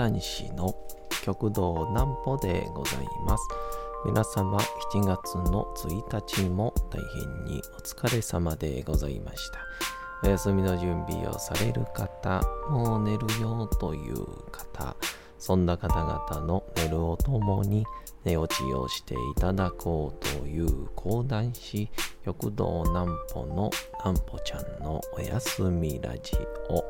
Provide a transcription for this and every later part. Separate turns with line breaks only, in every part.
講談師の極道南歩でございます。皆様7月の1日も大変にお疲れ様でございました。お休みの準備をされる方、もう寝るよという方、そんな方々の寝るをともに寝落ちをしていただこうという講談師、極道南歩の南歩ちゃんのお休みラジオ。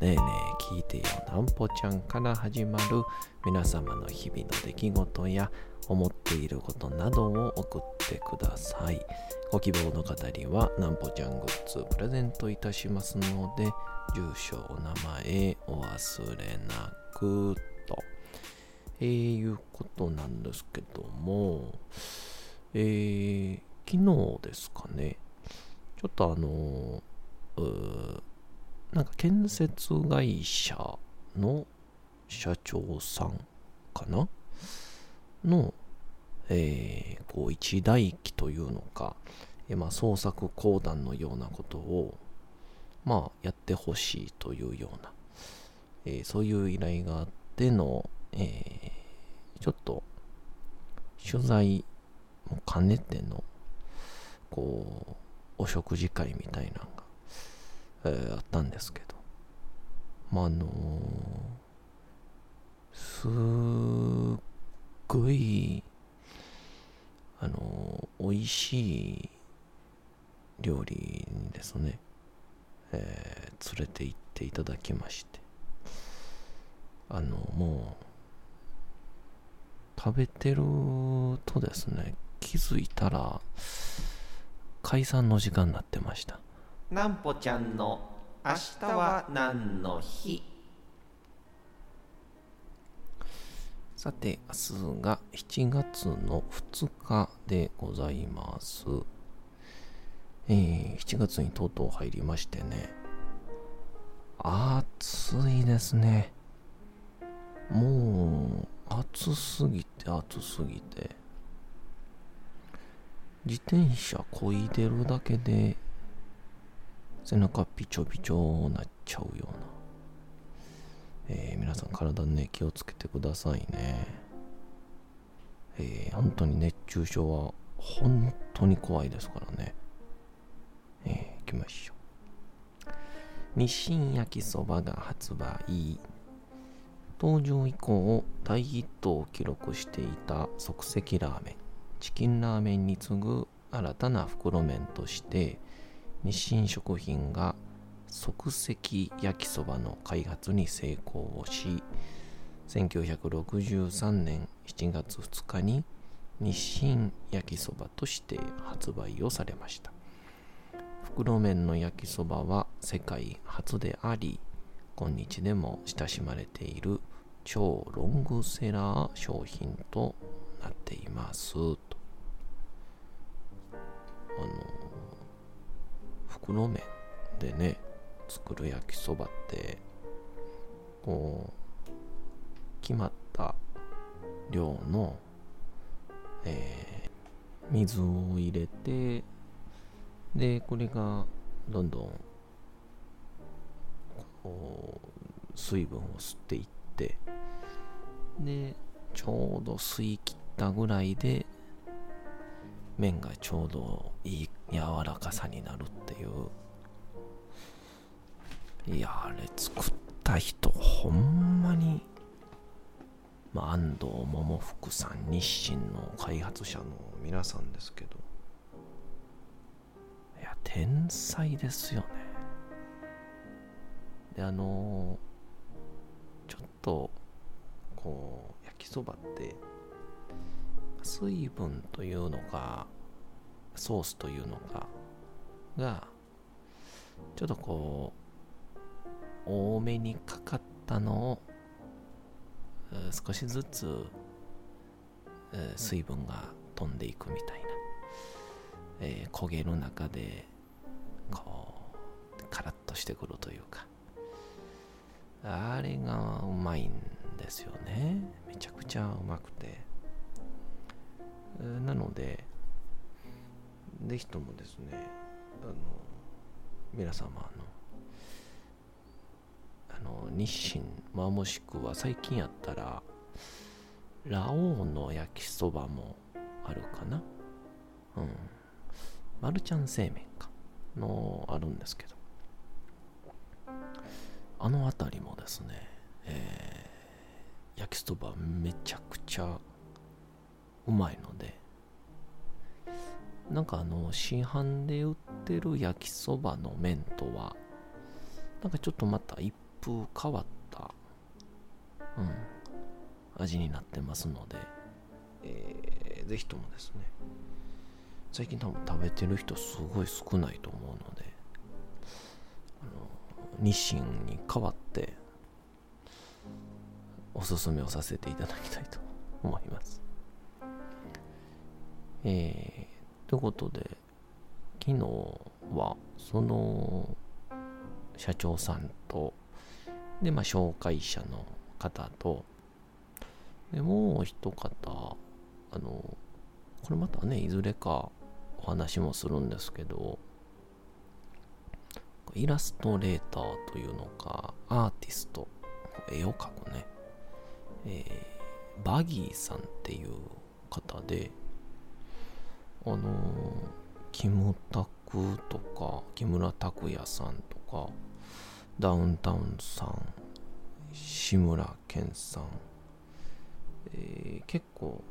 ねえねえ聞いてよなんぽちゃんから始まる皆様の日々の出来事や思っていることなどを送ってください。ご希望の方にはなんぽちゃんグッズプレゼントいたしますので、住所、お名前お忘れなくと。えー、いうことなんですけども、えー、昨日ですかね、ちょっとあのーなんか建設会社の社長さんかな？の、えー、こう一大機というのか、まあ、創作講談のようなことを、まあ、やってほしいというような、えー、そういう依頼があっての、えー、ちょっと取材も兼ねての、こう、お食事会みたいなのがえー、あったんですけど、まあ、あのー、すっごい、あのー、美味しい料理にですね、えー、連れて行っていただきまして、あの、もう、食べてるとですね、気づいたら、解散の時間になってました。
なんぽちゃんの明日は何の日？
さて、明日が7月の2日でございます。えー、7月にとうとう入りましてね。暑いですね。もう、暑すぎて暑すぎて。自転車こいでるだけで背中ピチョピチョなっちゃうような、えー、皆さん体ね気をつけてくださいね、えー、本当に熱中症は本当に怖いですからね、えー、行きましょう。日清焼きそばが発売。登場以降大ヒットを記録していた即席ラーメン。チキンラーメンに次ぐ新たな袋麺として日清食品が即席焼きそばの開発に成功をし1963年7月2日に日清焼きそばとして発売をされました。袋麺の焼きそばは世界初であり今日でも親しまれている超ロングセラー商品となっています。と。あの袋麺でね作る焼きそばってこう決まった量の、えー、水を入れてでこれがどんどんこう水分を吸っていってでちょうど吸い切ったぐらいで麺がちょうどいい柔らかさになるっていう。いやあれ作った人ほんまに、まあ、安藤桃福さん日清の開発者の皆さんですけど。いや天才ですよね。であのちょっとこう焼きそばって水分というのかソースというのかがちょっとこう多めにかかったのをえー少しずつ、えー水分が飛んでいくみたいな、えー焦げる中でこうカラッとしてくるというか。あれがうまいんですよね。めちゃくちゃうまくて。えーなのでぜひともですねあの皆様のあの日清、まあ、もしくは最近やったらラオウの焼きそばもあるかな。うん。マルちゃん製麺か。のあるんですけど。あの辺りもですね、えー焼きそばめちゃくちゃうまいので。なんかあの市販で売ってる焼きそばの麺とはなんかちょっとまた一風変わった、うん、味になってますので、えーぜひともですね最近多分食べてる人すごい少ないと思うのであの日清に代わっておすすめをさせていただきたいと思います。えー、ということで昨日はその社長さんとでまあ紹介者の方とでもう一方あのこれまたねいずれかお話もするんですけどイラストレーターというのかアーティスト絵を描くね、えーバギーさんっていう方であのーキムタクとか木村拓哉さんとかダウンタウンさん志村けんさん、えー結構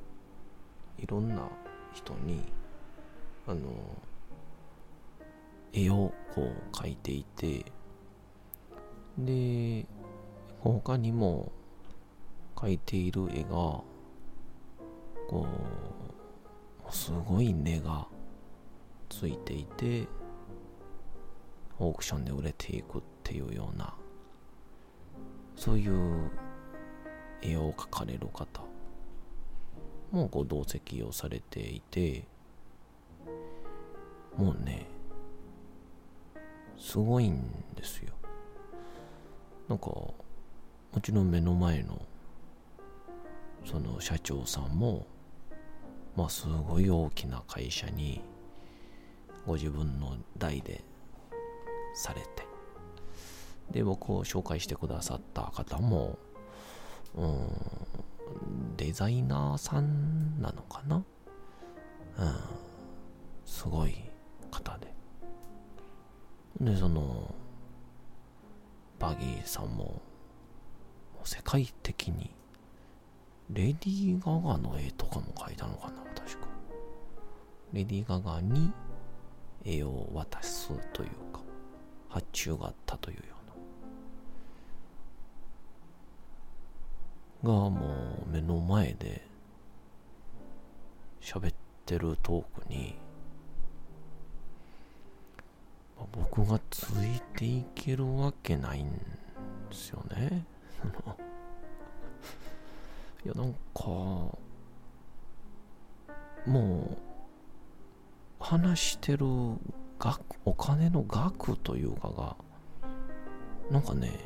いろんな人にあの絵をこう描いていてで他にも描いている絵がこうすごい値がついていてオークションで売れていくっていうようなそういう絵を描かれる方もご同席をされていてもうねすごいんですよ。なんかもちろん目の前のその社長さんもまあすごい大きな会社にご自分の代でされて。で僕を紹介してくださった方もうんデザイナーさんなのかな？うんすごい方で。でそのバギーさんも世界的にレディー・ガガの絵とかも描いたのかな確か。レディー・ガガに絵を渡すというか発注があったというような。がもう目の前で喋ってるトークにあ僕がついていけるわけないんですよね。いやなんかもう話してる額お金の額というかがなんかね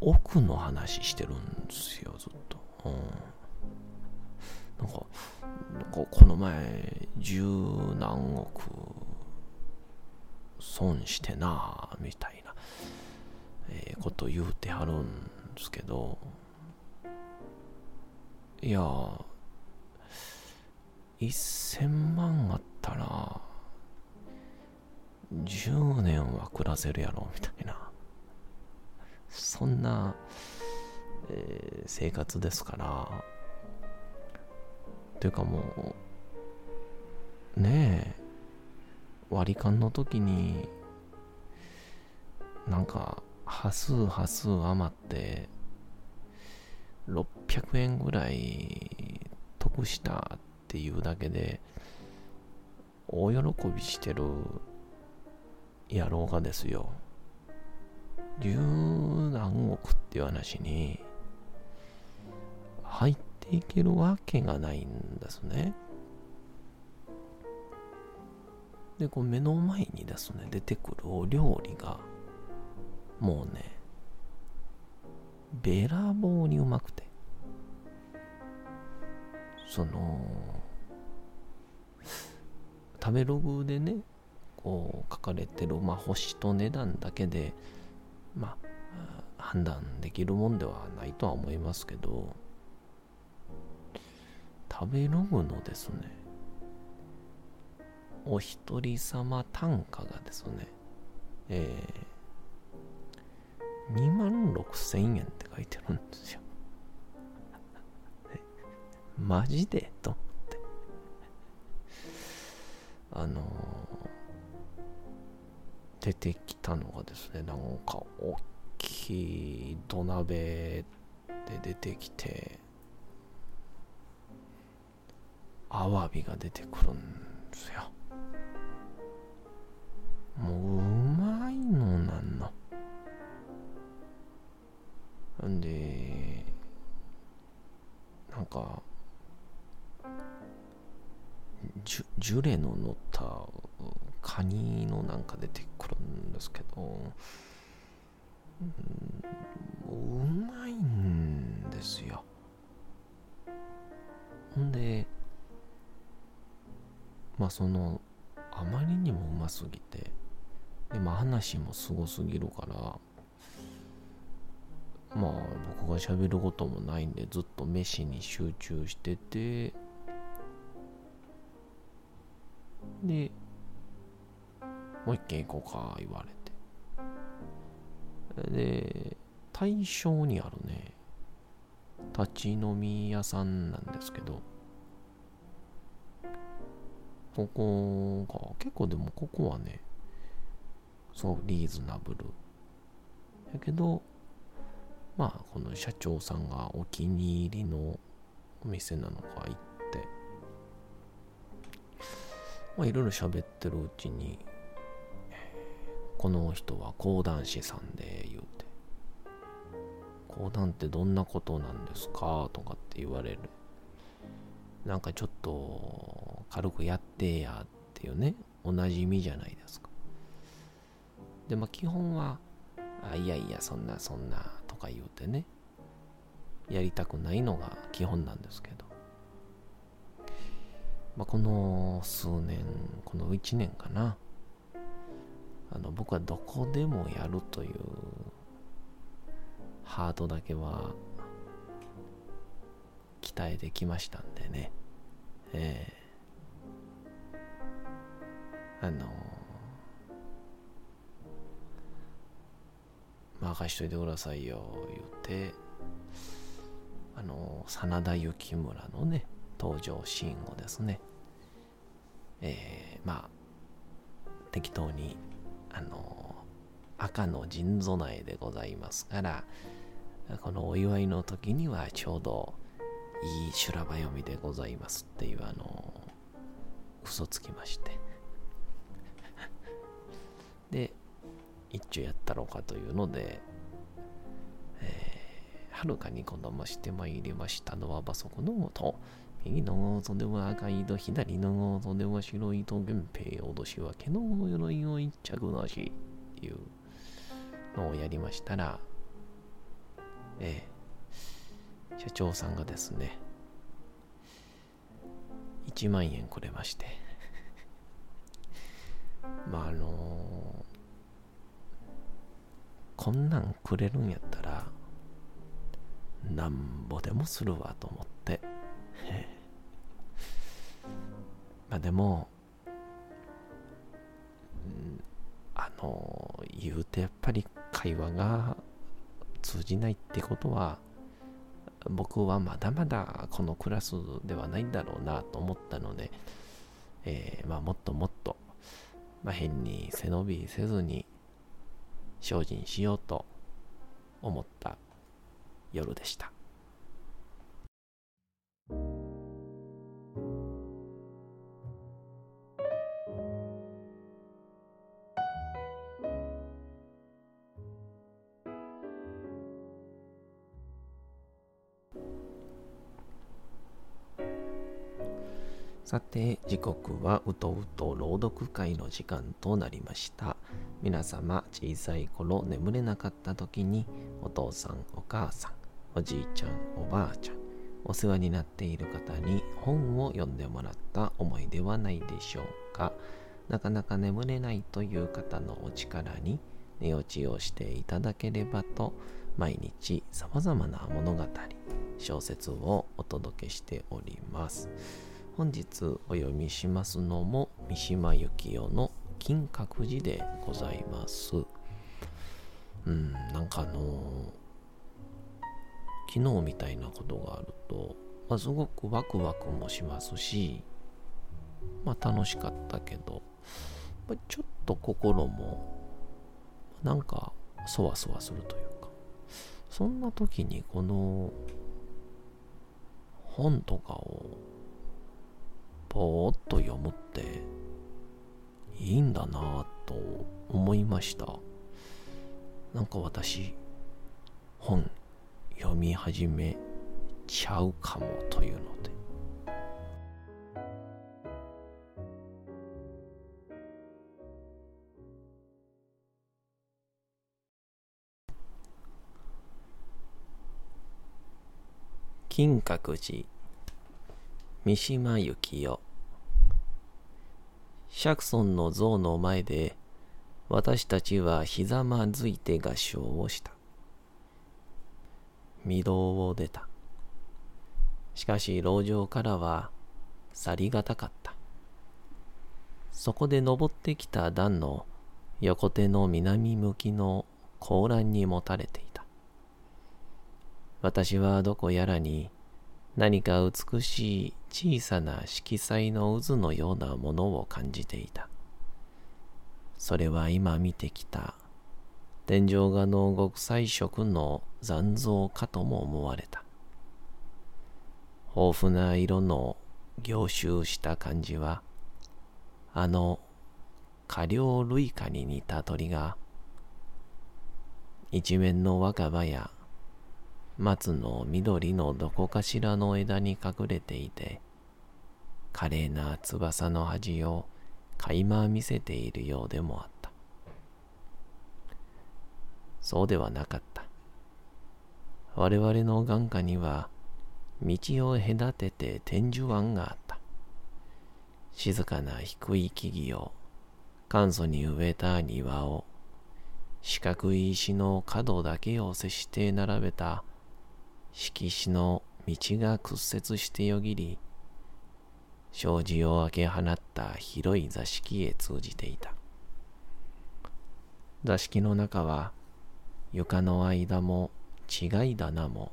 奥の話してるんですよずっと、うん、なんかなんかこの前十何億損してなみたいな、えーこと言うてはるんですけどいや1000万あったら10年は暮らせるやろみたいなそんな、えー生活ですからというかもうねえ割り勘の時になんか端数端数余って600円ぐらい得したっていうだけで大喜びしてる野郎がですよ十何億っていう話に入っていけるわけがないんですね。で、こう目の前にですね、出てくるお料理が、もうね、べらぼうにうまくて、その、食べログでね、こう書かれてる、まあ、星と値段だけで、まあ、判断できるもんではないとは思いますけど、食べログのですね、お一人様単価がですね、えー、2万6千円って書いてるんですよ。マジで？と思って。あのー、出てきたのがですね、なんか大きい土鍋で出てきて、アワビが出てくるんですよ。もうか、ジュジュレの乗ったカニのなんか出てくるんですけど、うん、うまいんですよ。ほんで、まあその、あまりにもうますぎて、で、まあ話もすごすぎるから、まあ僕が喋ることもないんでずっと飯に集中してて、で、もう一軒行こうか言われて。で、対象にあるね、立ち飲み屋さんなんですけど、ここが、結構でもここはね、そうリーズナブル。やけど、まあ、この社長さんがお気に入りのお店なのか行って、まあ、いろいろ喋ってるうちに、この人は講談師さんで言うて、講談ってどんなことなんですかとかって言われる。なんかちょっと軽くやってやっていうね、おなじみじゃないですか。で、まあ基本は、あいやいや、そんなそんなか言うてね、やりたくないのが基本なんですけど。まあ、この数年、この1年かな。あの、僕はどこでもやるというハートだけは鍛えてきましたんでね。えー、あの任しといてくださいよ、言って、あの真田幸村のね、登場シーンをですね、えー、まあ、適当に、あの赤の陣備えでございますから、このお祝いの時にはちょうどいい修羅場読みでございますっていうあの嘘つきまして。で一丁やったろうかというので、えー、はるかに子供してまいりましたのは馬足のと右のゴーゾでは赤いと左のゴーゾでは白いと源平脅し分けの鎧を一着なしっていうのをやりましたら、えー、社長さんがですね、1万円くれまして。まああの、こんなんくれるんやったら、なんぼでもするわと思って、まあでも、あの言うてやっぱり会話が通じないってことは僕はまだまだこのクラスではないんだろうなと思ったので、えー、まあ、もっともっと、まあ、変に背伸びせずに精進しようと思った夜でした。さて時刻はうとうと朗読会の時間となりました皆様、小さい頃眠れなかった時に、お父さん、お母さん、おじいちゃん、おばあちゃん、お世話になっている方に本を読んでもらった思いではないでしょうか。なかなか眠れないという方のお力に寝落ちをしていただければと、毎日様々な物語、小説をお届けしております。本日お読みしますのも三島由紀夫の金閣寺でございます。うん、なんかあの、昨日みたいなことがあると、まあ、すごくワクワクもしますし、まあ楽しかったけど、まあ、ちょっと心もなんかそわそわするというか、そんな時にこの本とかをぼーっと読むっていいんだなと思いました。なんか私本読み始めちゃうかもというので。金閣寺三島由紀夫釈尊の像の前で私たちはひざまずいて合唱をした。御堂を出た。しかし牢城からは去りがたかった。そこで登ってきた段の横手の南向きの高欄に持たれていた。私はどこやらに何か美しい小さな色彩の渦のようなものを感じていた。それは今見てきた天井画の極彩色の残像かとも思われた。豊富な色の凝集した感じは、あの過量類花に似た鳥が、一面の若葉や松の緑のどこかしらの枝に隠れていて、華麗な翼の端を垣間見せているようでもあった。そうではなかった。我々の眼下には、道を隔てて天寿湾があった。静かな低い木々を、簡素に植えた庭を、四角い石の角だけを接して並べた色紙の道が屈折してよぎり、障子を開け放った広い座敷へ通じていた。座敷の中は床の間も違い棚も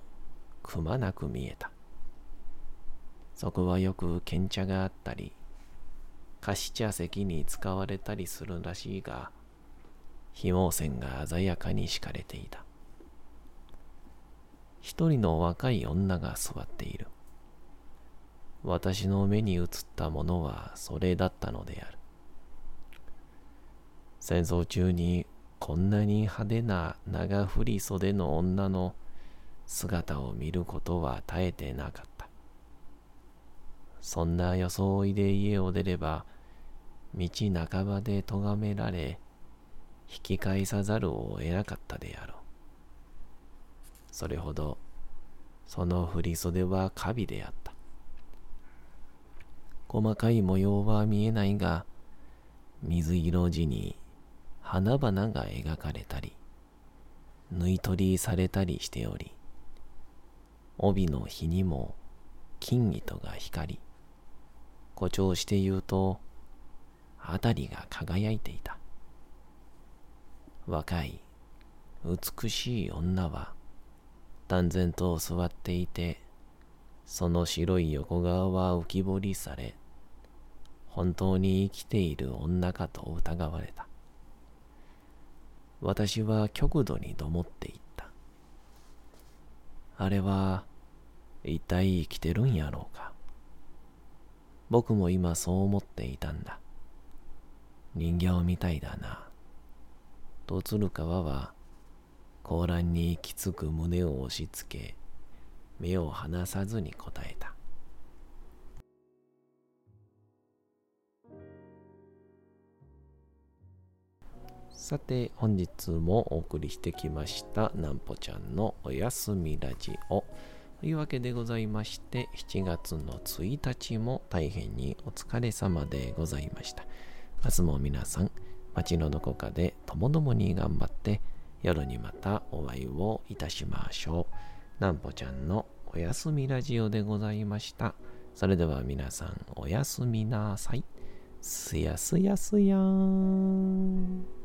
くまなく見えた。そこはよく賢茶があったり、菓子茶席に使われたりするらしいが、紐線が鮮やかに敷かれていた。一人の若い女が座っている。私の目に映ったものはそれだったのである。戦争中にこんなに派手な長振り袖の女の姿を見ることは絶えてなかった。そんな装いで家を出れば、道半ばで咎められ、引き返さざるを得なかったであろう。それほどその振袖はカビであった。細かい模様は見えないが、水色地に花々が描かれたり、縫い取りされたりしており、帯の日にも金糸が光り、誇張して言うと、辺りが輝いていた。若い、美しい女は、淡然と座っていて、その白い横顔は浮き彫りされ、本当に生きている女かと疑われた。私は極度にどもっていった。あれは、一体生きてるんやろうか。僕も今そう思っていたんだ。人形みたいだな。と鶴川は高欄にきつく胸を押し付け、目を離さずに答えた。さて本日もお送りしてきました南んぽちゃんのおやすみラジオというわけでございまして7月の1日も大変にお疲れ様でございました明日も皆さん街のどこかでともどもに頑張って夜にまたお会いをいたしましょう。なんぽちゃんのおやすみラジオでございました。それでは皆さんおやすみなさい。すやすやすやーん。